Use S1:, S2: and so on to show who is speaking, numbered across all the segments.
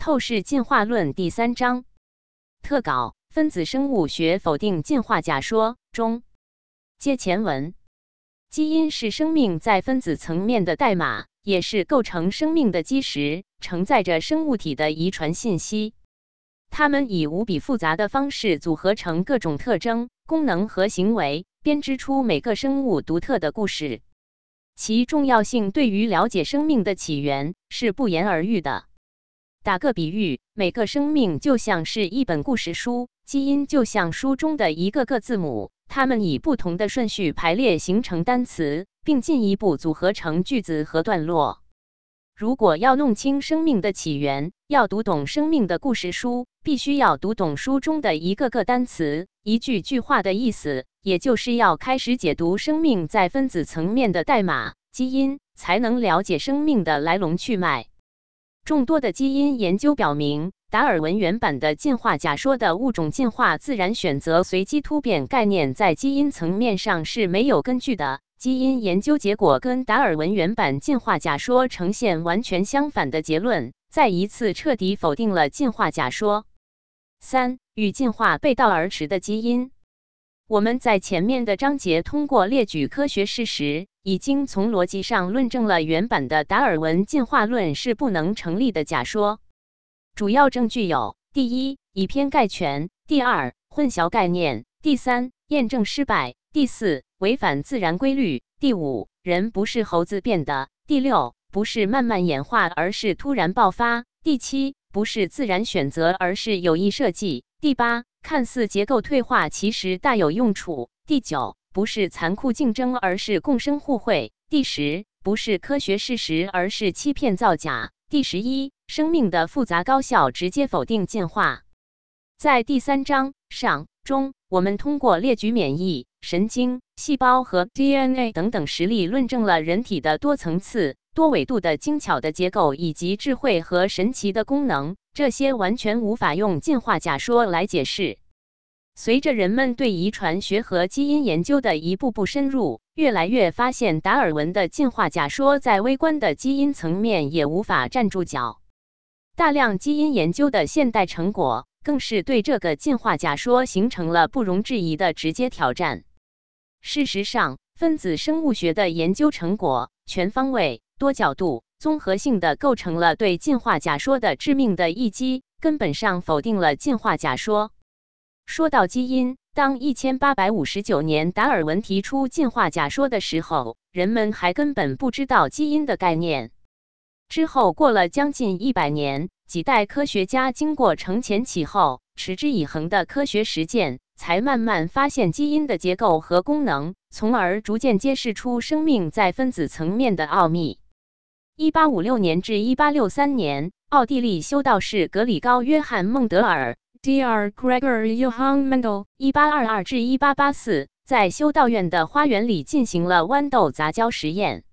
S1: 透视进化论第三章特稿：分子生物学否定进化假说中。接前文，基因是生命在分子层面的代码，也是构成生命的基石，承载着生物体的遗传信息。它们以无比复杂的方式组合成各种特征、功能和行为，编织出每个生物独特的故事。其重要性对于了解生命的起源是不言而喻的。打个比喻，每个生命就像是一本故事书，基因就像书中的一个个字母，它们以不同的顺序排列形成单词，并进一步组合成句子和段落。如果要弄清生命的起源，要读懂生命的故事书，必须要读懂书中的一个个单词、一句句话的意思，也就是要开始解读生命在分子层面的代码——基因，才能了解生命的来龙去脉。众多的基因研究表明，达尔文原版的进化假说的物种进化、自然选择、随机突变概念在基因层面上是没有根据的。基因研究结果跟达尔文原版进化假说呈现完全相反的结论，再一次彻底否定了进化假说。三、与进化背道而驰的基因。我们在前面的章节通过列举科学事实。已经从逻辑上论证了原版的达尔文进化论是不能成立的假说。主要证据有：第一，以偏概全；第二，混淆概念；第三，验证失败；第四，违反自然规律；第五，人不是猴子变的；第六，不是慢慢演化，而是突然爆发；第七，不是自然选择，而是有意设计；第八，看似结构退化，其实大有用处；第九。不是残酷竞争，而是共生互惠。第十，不是科学事实，而是欺骗造假。第十一，生命的复杂高效直接否定进化。在第三章上中，我们通过列举免疫、神经、细胞和 DNA 等等实例，论证了人体的多层次、多维度的精巧的结构以及智慧和神奇的功能。这些完全无法用进化假说来解释。随着人们对遗传学和基因研究的一步步深入，越来越发现达尔文的进化假说在微观的基因层面也无法站住脚。大量基因研究的现代成果，更是对这个进化假说形成了不容置疑的直接挑战。事实上，分子生物学的研究成果全方位、多角度、综合性的构成了对进化假说的致命的一击，根本上否定了进化假说。说到基因，当一千八百五十九年达尔文提出进化假说的时候，人们还根本不知道基因的概念。之后过了将近一百年，几代科学家经过承前启后、持之以恒的科学实践，才慢慢发现基因的结构和功能，从而逐渐揭示出生命在分子层面的奥秘。一八五六年至一八六三年，奥地利修道士格里高·约翰·孟德尔。Dr. Gregor Johann Mendel，一八二二至一八八四，在修道院的花园里进行了豌豆杂交实验。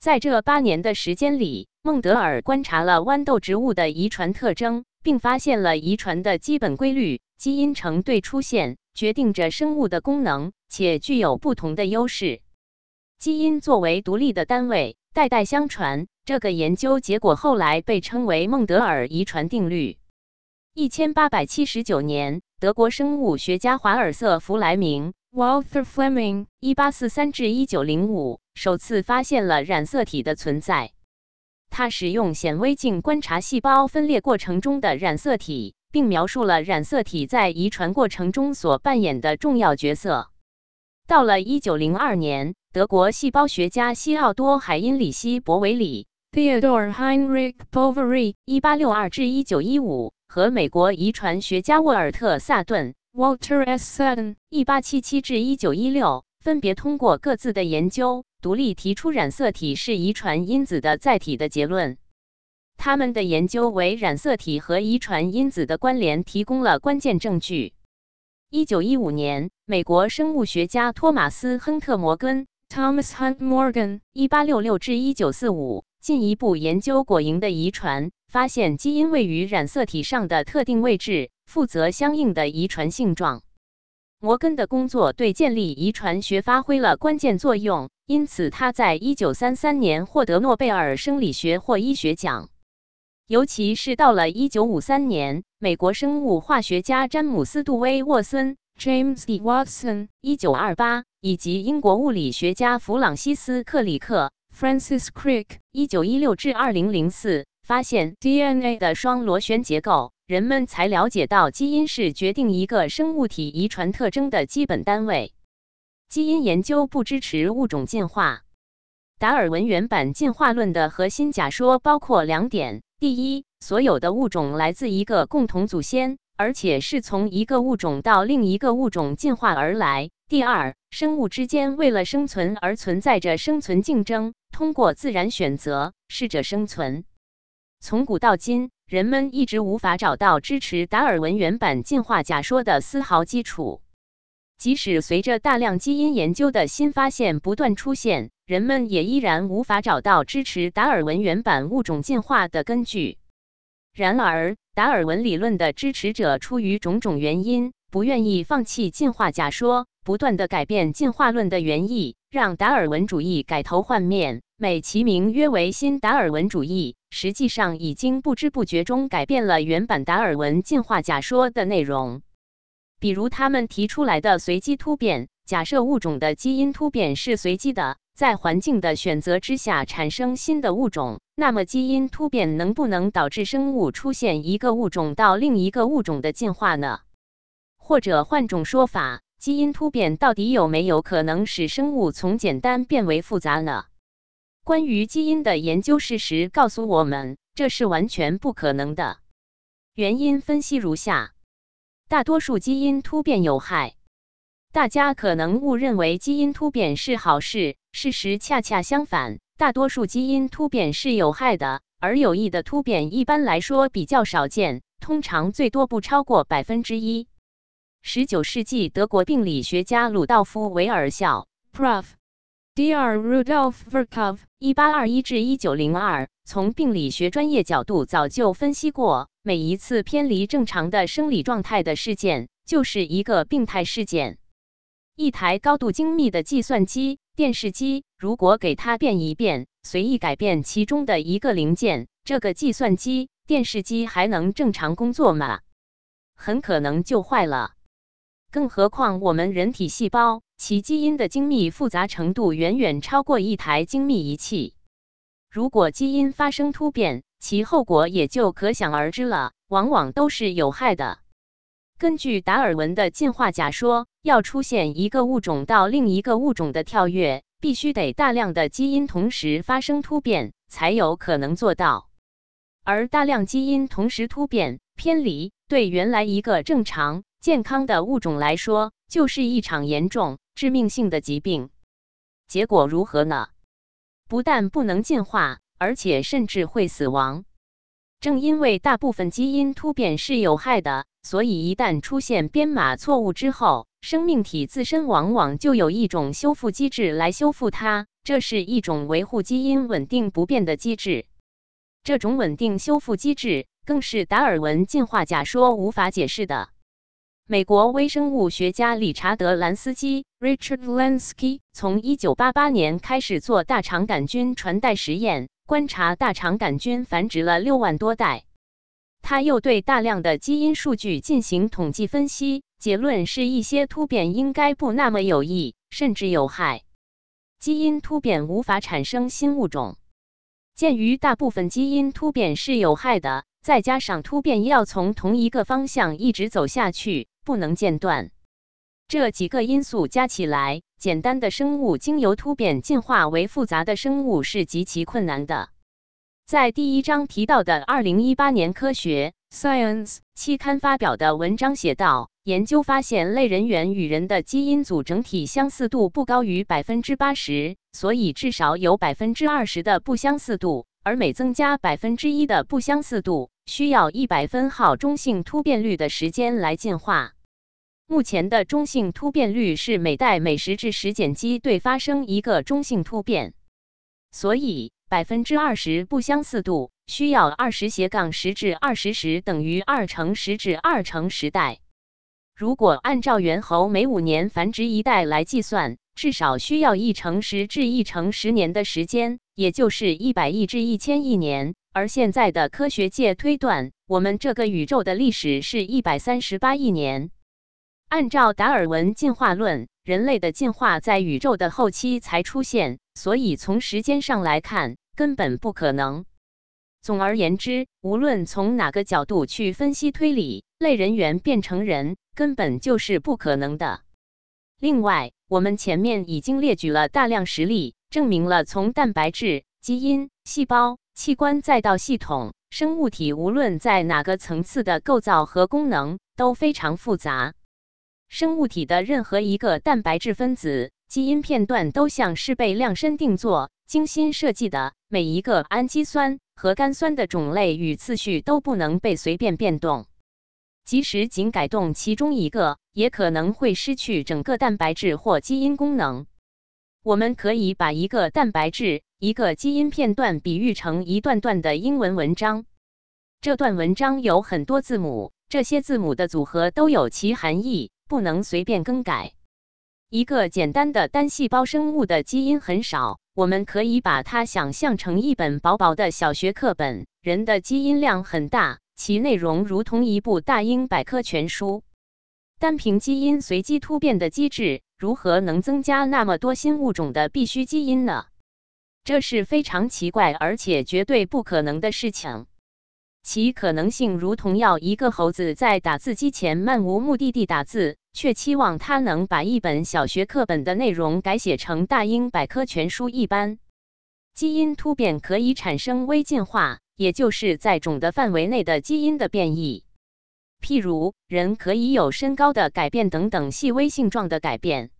S1: 在这八年的时间里，孟德尔观察了豌豆植物的遗传特征，并发现了遗传的基本规律：基因成对出现决定着生物的功能，且具有不同的优势。基因作为独立的单位，代代相传。这个研究结果后来被称为孟德尔遗传定律。一千八百七十九年，德国生物学家华尔瑟·弗莱明 （Walter Fleming，一八四三至一九零五）首次发现了染色体的存在。他使用显微镜观察细胞分裂过程中的染色体，并描述了染色体在遗传过程中所扮演的重要角色。到了一九零二年，德国细胞学家西奥多·海因里希·博维里 （Theodor Heinrich Boveri，一八六二至一九一五）。和美国遗传学家沃尔特·萨顿 （Walter S. Sutton，1877 至 1916） 分别通过各自的研究，独立提出染色体是遗传因子的载体的结论。他们的研究为染色体和遗传因子的关联提供了关键证据。1915年，美国生物学家托马斯·亨特·摩根 （Thomas Hunt Morgan，1866 至 1945） 进一步研究果蝇的遗传。发现基因位于染色体上的特定位置，负责相应的遗传性状。摩根的工作对建立遗传学发挥了关键作用，因此他在1933年获得诺贝尔生理学或医学奖。尤其是到了1953年，美国生物化学家詹姆斯·杜威·沃森 （James D. Watson，1928） 以及英国物理学家弗朗西斯·克里克 （Francis Crick，1916 至 2004） 发现 DNA 的双螺旋结构，人们才了解到基因是决定一个生物体遗传特征的基本单位。基因研究不支持物种进化。达尔文原版进化论的核心假说包括两点。第一，所有的物种来自一个共同祖先，而且是从一个物种到另一个物种进化而来。第二，生物之间为了生存而存在着生存竞争，通过自然选择适者生存。从古到今，人们一直无法找到支持达尔文原版进化假说的丝毫基础。即使随着大量基因研究的新发现不断出现，人们也依然无法找到支持达尔文原版物种进化的根据。然而，达尔文理论的支持者出于种种原因，不愿意放弃进化假说，不断的改变进化论的原意，让达尔文主义改头换面，美其名曰为新达尔文主义，实际上已经不知不觉中改变了原版达尔文进化假说的内容。比如，他们提出来的随机突变，假设物种的基因突变是随机的，在环境的选择之下产生新的物种，那么基因突变能不能导致生物出现一个物种到另一个物种的进化呢？或者换种说法，基因突变到底有没有可能使生物从简单变为复杂呢？关于基因的研究事实告诉我们，这是完全不可能的。原因分析如下。大多数基因突变有害，大家可能误认为基因突变是好事，事实恰恰相反，大多数基因突变是有害的，而有益的突变一般来说比较少见，通常最多不超过百分之一。十九世纪德国病理学家鲁道夫·维尔校 （Prof. Dr. Rudolf Virchow，一八二一至一九零二）从病理学专业角度早就分析过。每一次偏离正常的生理状态的事件，就是一个病态事件。一台高度精密的计算机、电视机，如果给它变一变，随意改变其中的一个零件，这个计算机、电视机还能正常工作吗？很可能就坏了。更何况我们人体细胞，其基因的精密复杂程度远远超过一台精密仪器。如果基因发生突变，其后果也就可想而知了，往往都是有害的。根据达尔文的进化假说，要出现一个物种到另一个物种的跳跃，必须得大量的基因同时发生突变，才有可能做到。而大量基因同时突变、偏离，对原来一个正常健康的物种来说，就是一场严重致命性的疾病。结果如何呢？不但不能进化。而且甚至会死亡。正因为大部分基因突变是有害的，所以一旦出现编码错误之后，生命体自身往往就有一种修复机制来修复它。这是一种维护基因稳定不变的机制。这种稳定修复机制更是达尔文进化假说无法解释的。美国微生物学家理查德·兰斯基 （Richard Lansky） 从1988年开始做大肠杆菌传代实验。观察大肠杆菌繁殖了六万多代，他又对大量的基因数据进行统计分析，结论是一些突变应该不那么有益，甚至有害。基因突变无法产生新物种。鉴于大部分基因突变是有害的，再加上突变要从同一个方向一直走下去，不能间断，这几个因素加起来。简单的生物经由突变进化为复杂的生物是极其困难的。在第一章提到的2018年科学 Science 期刊发表的文章写道，研究发现类人猿与人的基因组整体相似度不高于百分之八十，所以至少有百分之二十的不相似度，而每增加百分之一的不相似度，需要一百分号中性突变率的时间来进化。目前的中性突变率是每代每十至十碱基对发生一个中性突变，所以百分之二十不相似度需要二十斜杠十至二十十等于二乘十至二乘十代。如果按照猿猴每五年繁殖一代来计算，至少需要一乘十至一乘十年的时间，也就是一百亿至一千亿年。而现在的科学界推断，我们这个宇宙的历史是一百三十八亿年。按照达尔文进化论，人类的进化在宇宙的后期才出现，所以从时间上来看，根本不可能。总而言之，无论从哪个角度去分析推理，类人猿变成人根本就是不可能的。另外，我们前面已经列举了大量实例，证明了从蛋白质、基因、细胞、器官再到系统生物体，无论在哪个层次的构造和功能都非常复杂。生物体的任何一个蛋白质分子、基因片段都像是被量身定做、精心设计的。每一个氨基酸、核苷酸的种类与次序都不能被随便变动，即使仅改动其中一个，也可能会失去整个蛋白质或基因功能。我们可以把一个蛋白质、一个基因片段比喻成一段段的英文文章。这段文章有很多字母，这些字母的组合都有其含义。不能随便更改。一个简单的单细胞生物的基因很少，我们可以把它想象成一本薄薄的小学课本。人的基因量很大，其内容如同一部大英百科全书。单凭基因随机突变的机制，如何能增加那么多新物种的必需基因呢？这是非常奇怪而且绝对不可能的事情。其可能性如同要一个猴子在打字机前漫无目的地打字，却期望它能把一本小学课本的内容改写成大英百科全书一般。基因突变可以产生微进化，也就是在种的范围内的基因的变异。譬如，人可以有身高的改变等等细微性状的改变。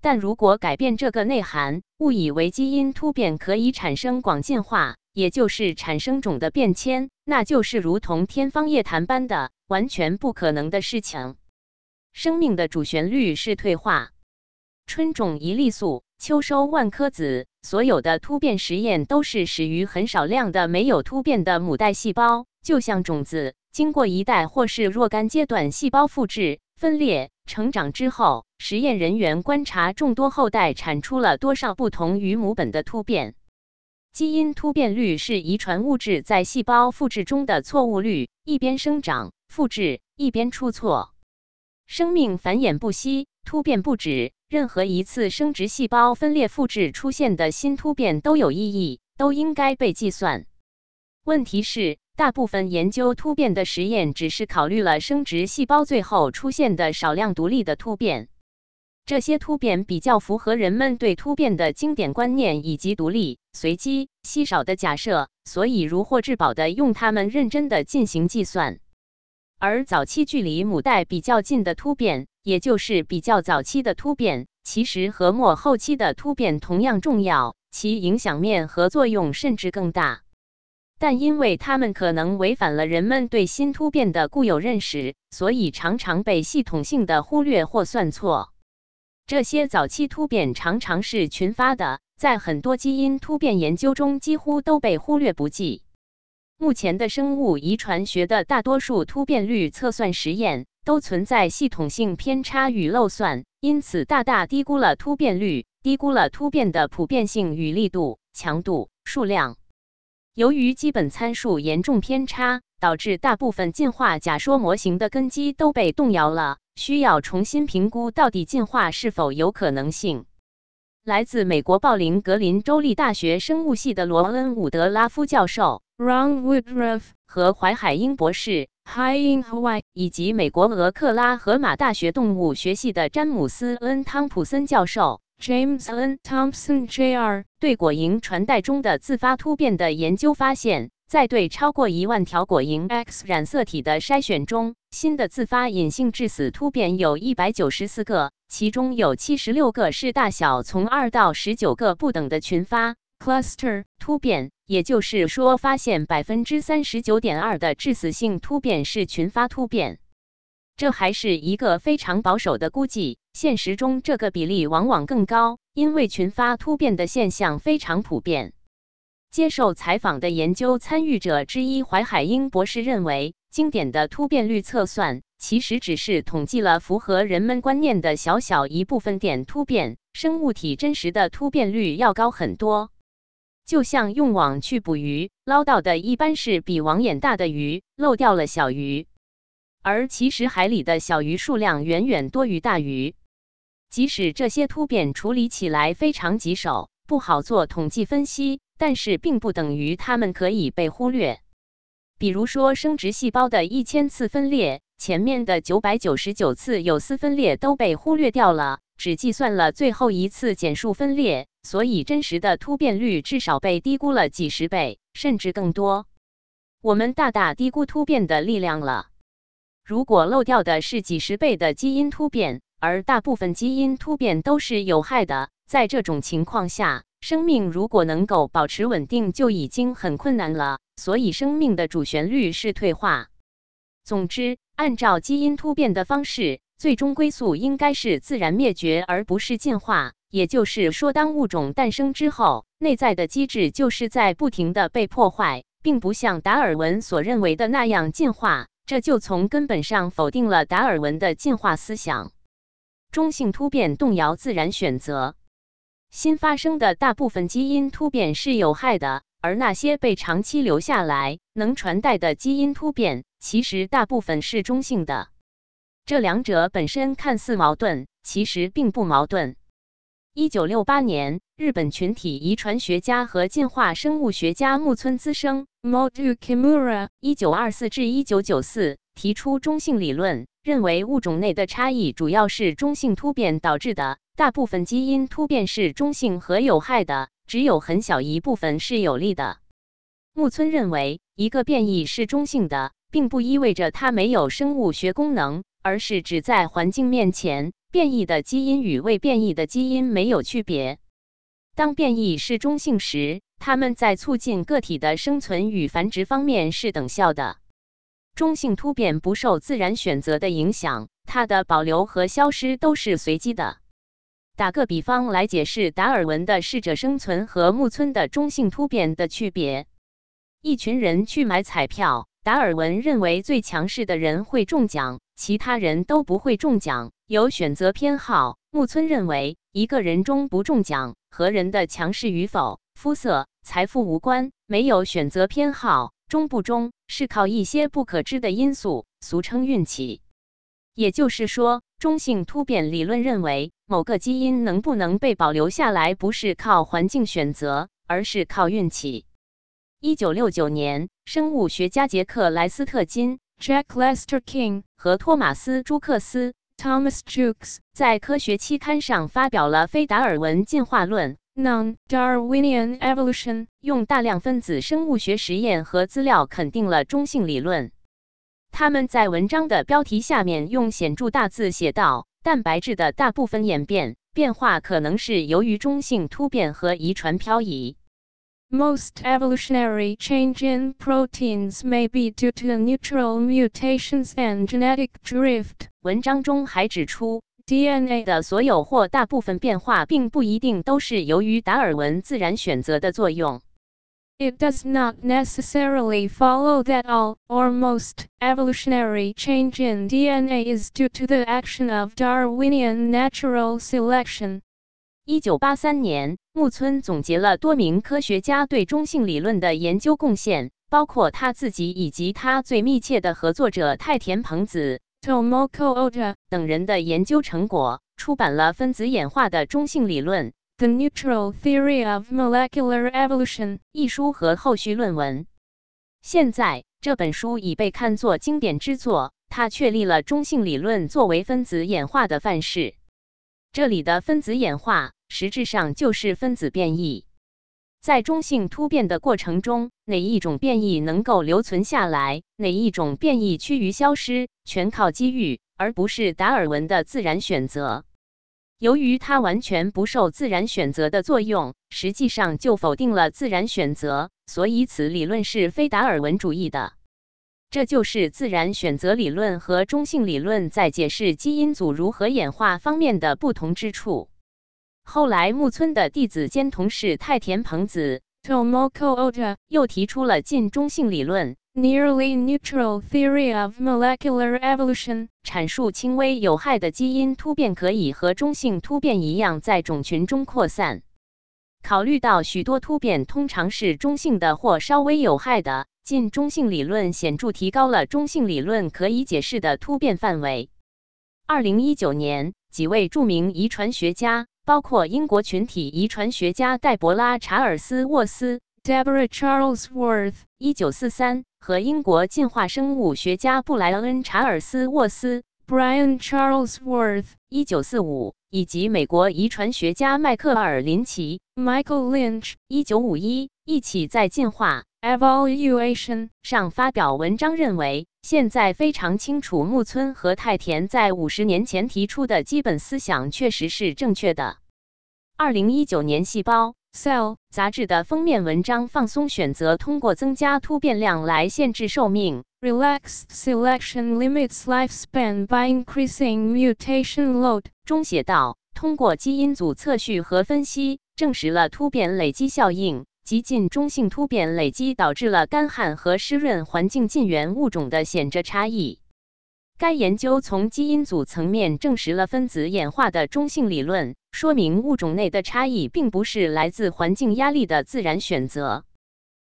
S1: 但如果改变这个内涵，误以为基因突变可以产生广进化。也就是产生种的变迁，那就是如同天方夜谭般的完全不可能的事情。生命的主旋律是退化，春种一粒粟，秋收万颗子。所有的突变实验都是始于很少量的没有突变的母代细胞，就像种子经过一代或是若干阶段细胞复制、分裂、成长之后，实验人员观察众多后代产出了多少不同于母本的突变。基因突变率是遗传物质在细胞复制中的错误率，一边生长复制，一边出错。生命繁衍不息，突变不止。任何一次生殖细胞分裂复制出现的新突变都有意义，都应该被计算。问题是，大部分研究突变的实验只是考虑了生殖细胞最后出现的少量独立的突变。这些突变比较符合人们对突变的经典观念以及独立、随机、稀少的假设，所以如获至宝的用它们认真的进行计算。而早期距离母代比较近的突变，也就是比较早期的突变，其实和末后期的突变同样重要，其影响面和作用甚至更大。但因为它们可能违反了人们对新突变的固有认识，所以常常被系统性的忽略或算错。这些早期突变常常是群发的，在很多基因突变研究中几乎都被忽略不计。目前的生物遗传学的大多数突变率测算实验都存在系统性偏差与漏算，因此大大低估了突变率，低估了突变的普遍性与力度、强度、数量。由于基本参数严重偏差，导致大部分进化假说模型的根基都被动摇了。需要重新评估到底进化是否有可能性。来自美国鲍林格林州立大学生物系的罗恩伍德拉夫教授 （Ron Woodruff） 和怀海英博士 （Hi in Hawaii） 以及美国俄克拉荷马大学动物学系的詹姆斯 ·N· 汤普森教授 （James N. Thompson Jr.） 对果蝇传代中的自发突变的研究发现。在对超过一万条果蝇 X 染色体的筛选中，新的自发隐性致死突变有一百九十四个，其中有七十六个是大小从二到十九个不等的群发 cluster 突变，也就是说，发现百分之三十九点二的致死性突变是群发突变。这还是一个非常保守的估计，现实中这个比例往往更高，因为群发突变的现象非常普遍。接受采访的研究参与者之一怀海英博士认为，经典的突变率测算其实只是统计了符合人们观念的小小一部分点突变，生物体真实的突变率要高很多。就像用网去捕鱼，捞到的一般是比网眼大的鱼，漏掉了小鱼。而其实海里的小鱼数量远远多于大鱼。即使这些突变处理起来非常棘手，不好做统计分析，但是并不等于它们可以被忽略。比如说，生殖细胞的一千次分裂，前面的九百九十九次有丝分裂都被忽略掉了，只计算了最后一次减数分裂，所以真实的突变率至少被低估了几十倍，甚至更多。我们大大低估突变的力量了。如果漏掉的是几十倍的基因突变，而大部分基因突变都是有害的，在这种情况下，生命如果能够保持稳定，就已经很困难了。所以，生命的主旋律是退化。总之，按照基因突变的方式，最终归宿应该是自然灭绝，而不是进化。也就是说，当物种诞生之后，内在的机制就是在不停的被破坏，并不像达尔文所认为的那样进化。这就从根本上否定了达尔文的进化思想。中性突变动摇自然选择。新发生的大部分基因突变是有害的。而那些被长期留下来能传代的基因突变，其实大部分是中性的。这两者本身看似矛盾，其实并不矛盾。一九六八年，日本群体遗传学家和进化生物学家木村资生 （Motu Kimura，一九二四至一九九四）提出中性理论，认为物种内的差异主要是中性突变导致的，大部分基因突变是中性和有害的。只有很小一部分是有利的。木村认为，一个变异是中性的，并不意味着它没有生物学功能，而是指在环境面前，变异的基因与未变异的基因没有区别。当变异是中性时，它们在促进个体的生存与繁殖方面是等效的。中性突变不受自然选择的影响，它的保留和消失都是随机的。打个比方来解释达尔文的适者生存和木村的中性突变的区别：一群人去买彩票，达尔文认为最强势的人会中奖，其他人都不会中奖，有选择偏好；木村认为一个人中不中奖和人的强势与否、肤色、财富无关，没有选择偏好，中不中是靠一些不可知的因素，俗称运气。也就是说，中性突变理论认为，某个基因能不能被保留下来，不是靠环境选择，而是靠运气。一九六九年，生物学家杰克莱斯特金 （Jack Lester King） 和托马斯朱克斯 （Thomas Jukes） 在科学期刊上发表了非达尔文进化论 （Non-Darwinian Evolution），用大量分子生物学实验和资料肯定了中性理论。他们在文章的标题下面用显著大字写道：“蛋白质的大部分演变变化可能是由于中性突变和遗传漂移。”
S2: Most evolutionary change in proteins may be due to neutral mutations and genetic drift。
S1: 文章中还指出，DNA 的所有或大部分变化并不一定都是由于达尔文自然选择的作用。
S2: It does not necessarily follow that all, or most, evolutionary change in DNA is due to the action of Darwinian natural selection.
S1: 一九八三年，木村总结了多名科学家对中性理论的研究贡献，包括他自己以及他最密切的合作者太田朋子
S2: Tomoko Ota
S1: 等人的研究成果，出版了《分子演化的中性理论》。
S2: The Neutral Theory of Molecular Evolution
S1: 一书和后续论文。现在这本书已被看作经典之作，它确立了中性理论作为分子演化的范式。这里的分子演化实质上就是分子变异。在中性突变的过程中，哪一种变异能够留存下来，哪一种变异趋于消失，全靠机遇，而不是达尔文的自然选择。由于它完全不受自然选择的作用，实际上就否定了自然选择，所以此理论是非达尔文主义的。这就是自然选择理论和中性理论在解释基因组如何演化方面的不同之处。后来，木村的弟子兼同事太田朋子
S2: Tomoko Ota
S1: 又提出了近中性理论。
S2: Nearly neutral theory of molecular evolution
S1: 阐述轻微有害的基因突变可以和中性突变一样在种群中扩散。考虑到许多突变通常是中性的或稍微有害的，近中性理论显著提高了中性理论可以解释的突变范围。二零一九年，几位著名遗传学家，包括英国群体遗传学家黛博拉·查尔斯沃斯
S2: （Deborah Charlesworth）
S1: 一九四三和英国进化生物学家布莱恩·查尔斯沃斯
S2: （Brian Charlesworth）
S1: 一九四五，以及美国遗传学家迈克尔·林奇
S2: （Michael Lynch）
S1: 一九五一，一起在进化。
S2: Evaluation
S1: 上发表文章认为，现在非常清楚木村和太田在五十年前提出的基本思想确实是正确的。二零一九年，《细胞》
S2: Cell
S1: 杂志的封面文章放松选择通过增加突变量来限制寿命。
S2: Relaxed selection limits lifespan by increasing mutation load
S1: 中写道，通过基因组测序和分析，证实了突变累积效应。极近中性突变累积导致了干旱和湿润环境近缘物种的显著差异。该研究从基因组层面证实了分子演化的中性理论，说明物种内的差异并不是来自环境压力的自然选择。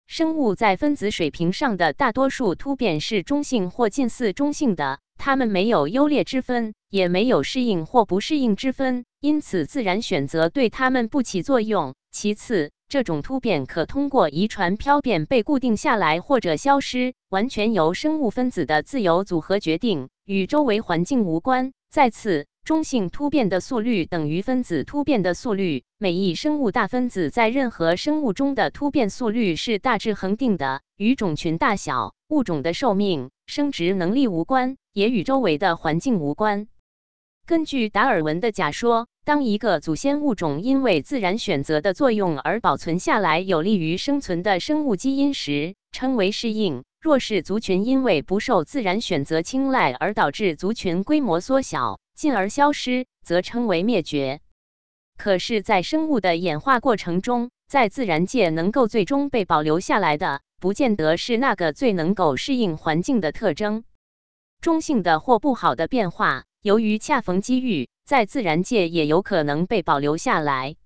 S1: 生物在分子水平上的大多数突变是中性或近似中性的，它们没有优劣之分，也没有适应或不适应之分，因此自然选择对它们不起作用。其次，这种突变可通过遗传漂变被固定下来或者消失，完全由生物分子的自由组合决定，与周围环境无关。再次，中性突变的速率等于分子突变的速率。每一生物大分子在任何生物中的突变速率是大致恒定的，与种群大小、物种的寿命、生殖能力无关，也与周围的环境无关。根据达尔文的假说。当一个祖先物种因为自然选择的作用而保存下来有利于生存的生物基因时，称为适应；若是族群因为不受自然选择青睐而导致族群规模缩小，进而消失，则称为灭绝。可是，在生物的演化过程中，在自然界能够最终被保留下来的，不见得是那个最能够适应环境的特征。中性的或不好的变化，由于恰逢机遇。在自然界也有可能被保留下来，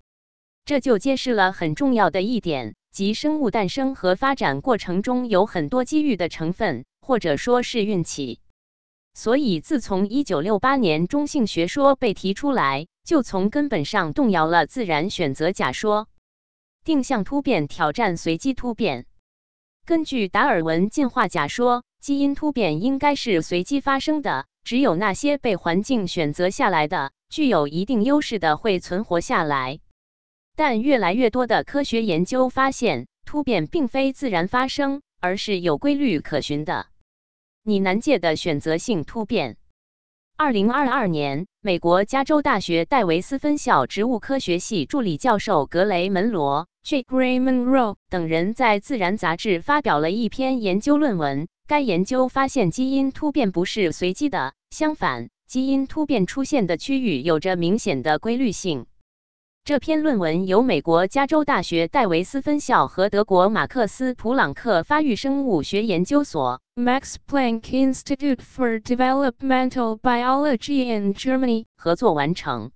S1: 这就揭示了很重要的一点，即生物诞生和发展过程中有很多机遇的成分，或者说是运气。所以，自从1968年中性学说被提出来，就从根本上动摇了自然选择假说。定向突变挑战随机突变。根据达尔文进化假说，基因突变应该是随机发生的。只有那些被环境选择下来的、具有一定优势的会存活下来。但越来越多的科学研究发现，突变并非自然发生，而是有规律可循的。你难界的选择性突变。二零二二年，美国加州大学戴维斯分校植物科学系助理教授格雷门罗
S2: （J. Gray Monroe）
S1: 等人在《自然》杂志发表了一篇研究论文。该研究发现，基因突变不是随机的，相反，基因突变出现的区域有着明显的规律性。这篇论文由美国加州大学戴维斯分校和德国马克思普朗克发育生物学研究所
S2: （Max Planck Institute for Developmental Biology in Germany）
S1: 合作完成。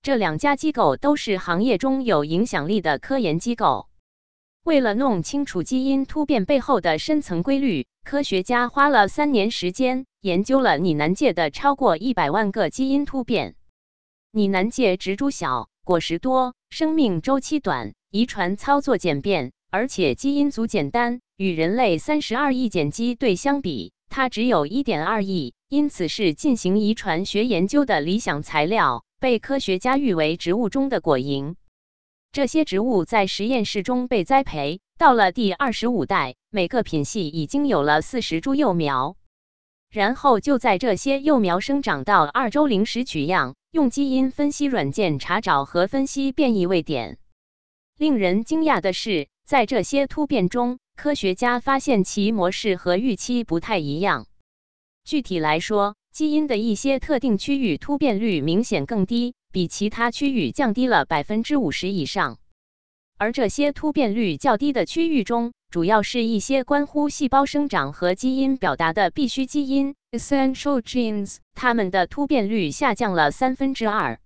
S1: 这两家机构都是行业中有影响力的科研机构。为了弄清楚基因突变背后的深层规律，科学家花了三年时间研究了拟南界的超过一百万个基因突变。拟南界植株小，果实多，生命周期短，遗传操作简便，而且基因组简单。与人类三十二亿碱基对相比，它只有一点二亿，因此是进行遗传学研究的理想材料，被科学家誉为植物中的果蝇。这些植物在实验室中被栽培，到了第二十五代，每个品系已经有了四十株幼苗。然后就在这些幼苗生长到二周龄时取样，用基因分析软件查找和分析变异位点。令人惊讶的是，在这些突变中，科学家发现其模式和预期不太一样。具体来说，基因的一些特定区域突变率明显更低。比其他区域降低了百分之五十以上，而这些突变率较低的区域中，主要是一些关乎细胞生长和基因表达的必需基因
S2: （essential genes），
S1: 它们的突变率下降了三分之二。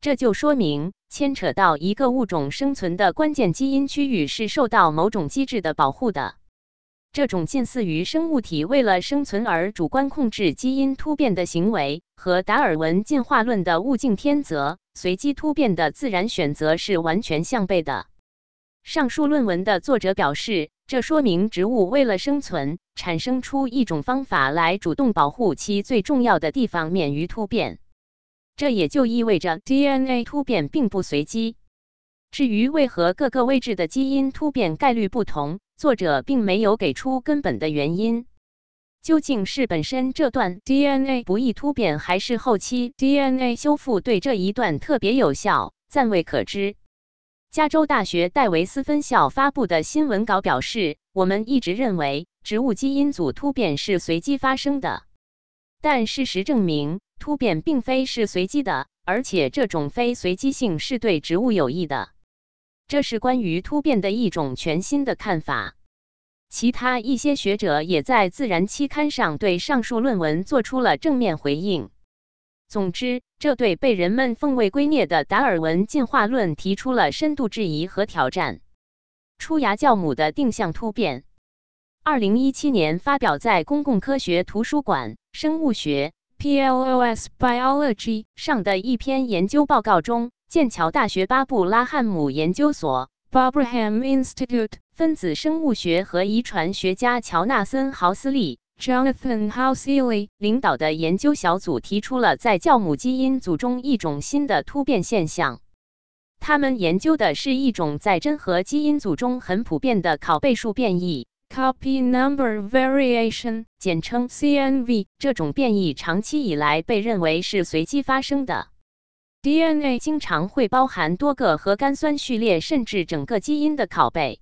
S1: 这就说明，牵扯到一个物种生存的关键基因区域是受到某种机制的保护的。这种近似于生物体为了生存而主观控制基因突变的行为，和达尔文进化论的物竞天择、随机突变的自然选择是完全相悖的。上述论文的作者表示，这说明植物为了生存，产生出一种方法来主动保护其最重要的地方免于突变。这也就意味着 DNA 突变并不随机。至于为何各个位置的基因突变概率不同，作者并没有给出根本的原因。究竟是本身这段 DNA 不易突变，还是后期 DNA 修复对这一段特别有效，暂未可知。加州大学戴维斯分校发布的新闻稿表示：“我们一直认为植物基因组突变是随机发生的，但事实证明。”突变并非是随机的，而且这种非随机性是对植物有益的。这是关于突变的一种全新的看法。其他一些学者也在《自然》期刊上对上述论文做出了正面回应。总之，这对被人们奉为圭臬的达尔文进化论提出了深度质疑和挑战。出芽酵母的定向突变，二零一七年发表在公共科学图书馆生物学。
S2: PLOS Biology
S1: 上的一篇研究报告中，剑桥大学巴布拉汉姆研究所
S2: （Barbraham Institute）
S1: 分子生物学和遗传学家乔纳森·豪斯利
S2: （Jonathan Houseley）
S1: 领导的研究小组提出了在酵母基因组中一种新的突变现象。他们研究的是一种在真核基因组中很普遍的拷贝数变异。
S2: Copy number variation，
S1: 简称
S2: CNV，
S1: 这种变异长期以来被认为是随机发生的。DNA 经常会包含多个核苷酸序列，甚至整个基因的拷贝。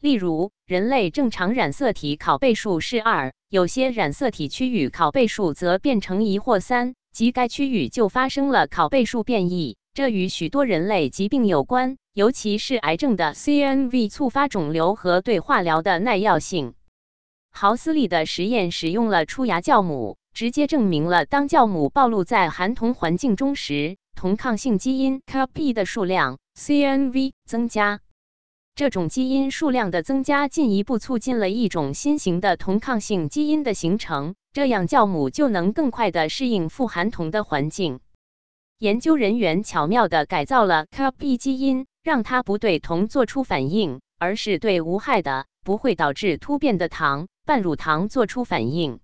S1: 例如，人类正常染色体拷贝数是二，有些染色体区域拷贝数则变成一或三，即该区域就发生了拷贝数变异。这与许多人类疾病有关。尤其是癌症的 CNV 促发肿瘤和对化疗的耐药性。豪斯利的实验使用了出芽酵母，直接证明了当酵母暴露在含铜环境中时，铜抗性基因 Cp 的数量 CNV 增加。这种基因数量的增加进一步促进了一种新型的铜抗性基因的形成，这样酵母就能更快地适应富含铜的环境。研究人员巧妙地改造了 Cp 基因。让它不对铜做出反应，而是对无害的、不会导致突变的糖半乳糖做出反应。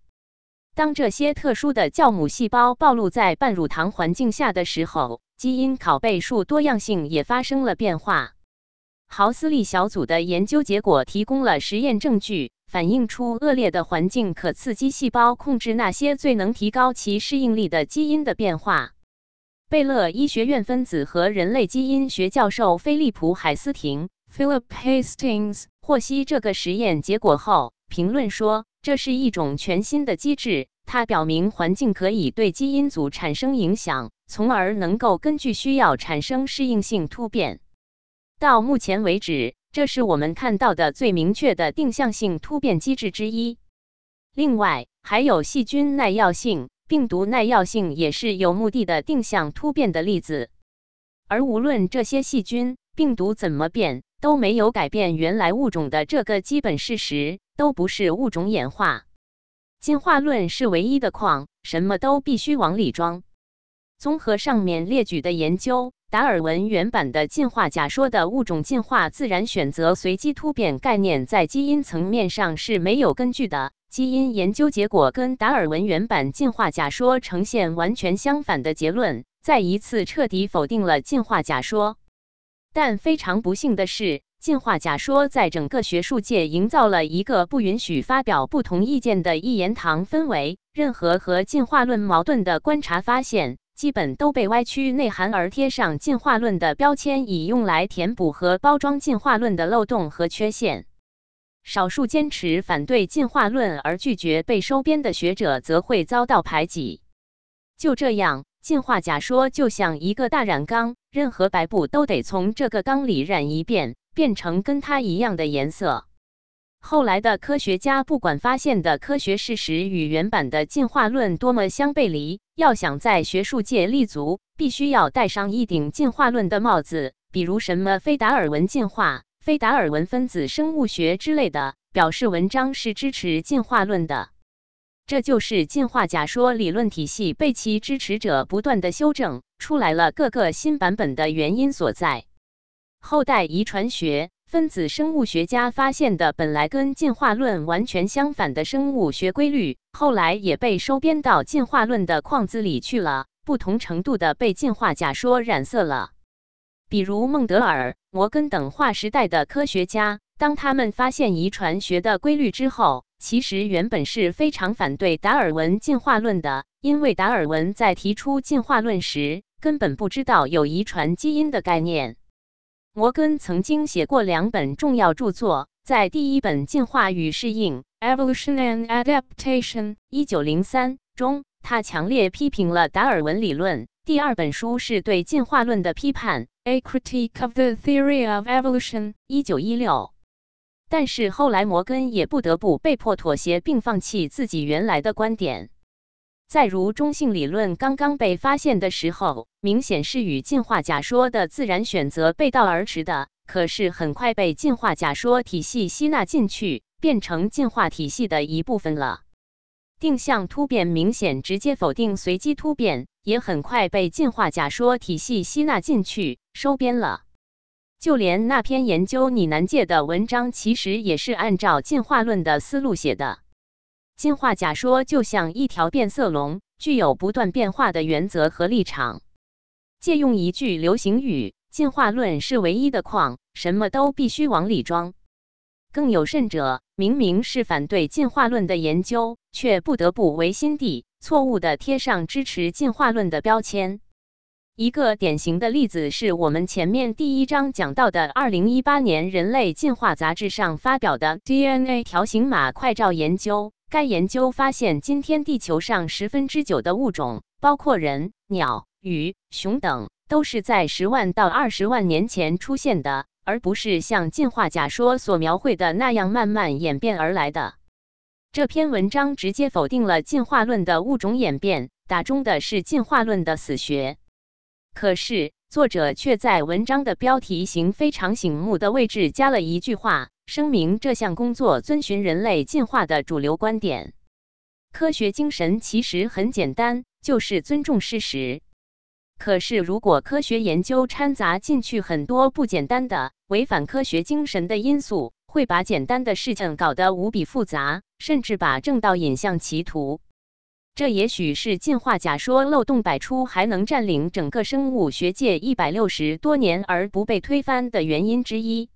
S1: 当这些特殊的酵母细胞暴露在半乳糖环境下的时候，基因拷贝数多样性也发生了变化。豪斯利小组的研究结果提供了实验证据，反映出恶劣的环境可刺激细胞控制那些最能提高其适应力的基因的变化。贝勒医学院分子和人类基因学教授菲利普·海斯廷
S2: （Philip Hastings）
S1: 获悉这个实验结果后，评论说：“这是一种全新的机制，它表明环境可以对基因组产生影响，从而能够根据需要产生适应性突变。到目前为止，这是我们看到的最明确的定向性突变机制之一。另外，还有细菌耐药性。”病毒耐药性也是有目的的定向突变的例子，而无论这些细菌、病毒怎么变，都没有改变原来物种的这个基本事实，都不是物种演化。进化论是唯一的矿，什么都必须往里装。综合上面列举的研究，达尔文原版的进化假说的物种进化自然选择随机突变概念，在基因层面上是没有根据的。基因研究结果跟达尔文原版进化假说呈现完全相反的结论，再一次彻底否定了进化假说。但非常不幸的是，进化假说在整个学术界营造了一个不允许发表不同意见的一言堂氛围。任何和进化论矛盾的观察发现，基本都被歪曲内涵而贴上进化论的标签，以用来填补和包装进化论的漏洞和缺陷。少数坚持反对进化论而拒绝被收编的学者则会遭到排挤。就这样，进化假说就像一个大染缸，任何白布都得从这个缸里染一遍，变成跟它一样的颜色。后来的科学家不管发现的科学事实与原版的进化论多么相背离，要想在学术界立足，必须要戴上一顶进化论的帽子，比如什么非达尔文进化、非达尔文分子生物学之类的，表示文章是支持进化论的。这就是进化假说理论体系被其支持者不断的修正出来了各个新版本的原因所在。后代遗传学。分子生物学家发现的本来跟进化论完全相反的生物学规律，后来也被收编到进化论的框子里去了，不同程度的被进化假说染色了。比如孟德尔、摩根等划时代的科学家，当他们发现遗传学的规律之后，其实原本是非常反对达尔文进化论的，因为达尔文在提出进化论时，根本不知道有遗传基因的概念。摩根曾经写过两本重要著作，在第一本《进化与适应》
S2: （Evolution and Adaptation,
S1: 1903） 中，他强烈批评了达尔文理论；第二本书是对进化论的批判，《
S2: A Critique of the Theory of Evolution,
S1: 1916）。但是后来，摩根也不得不被迫妥协，并放弃自己原来的观点。再如中性理论刚刚被发现的时候，明显是与进化假说的自然选择背道而驰的。可是很快被进化假说体系吸纳进去，变成进化体系的一部分了。定向突变明显直接否定随机突变，也很快被进化假说体系吸纳进去，收编了。就连那篇研究拟南界的文章，其实也是按照进化论的思路写的。进化假说就像一条变色龙，具有不断变化的原则和立场。借用一句流行语：“进化论是唯一的矿，什么都必须往里装。”更有甚者，明明是反对进化论的研究，却不得不违心地错误地贴上支持进化论的标签。一个典型的例子是我们前面第一章讲到的2018年《人类进化杂志》上发表的 DNA 条形码快照研究。该研究发现，今天地球上十分之九的物种，包括人、鸟、鱼、熊等，都是在十万到二十万年前出现的，而不是像进化假说所描绘的那样慢慢演变而来的。这篇文章直接否定了进化论的物种演变，打中的是进化论的死穴。可是，作者却在文章的标题型非常醒目的位置加了一句话。声明这项工作遵循人类进化的主流观点。科学精神其实很简单，就是尊重事实。可是，如果科学研究掺杂进去很多不简单的、违反科学精神的因素，会把简单的事情搞得无比复杂，甚至把正道引向歧途。这也许是进化假说漏洞百出，还能占领整个生物学界一百六十多年而不被推翻的原因之一。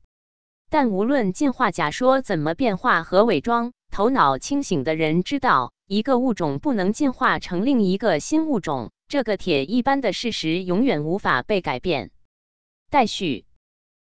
S1: 但无论进化假说怎么变化和伪装，头脑清醒的人知道，一个物种不能进化成另一个新物种，这个铁一般的事实永远无法被改变。待续。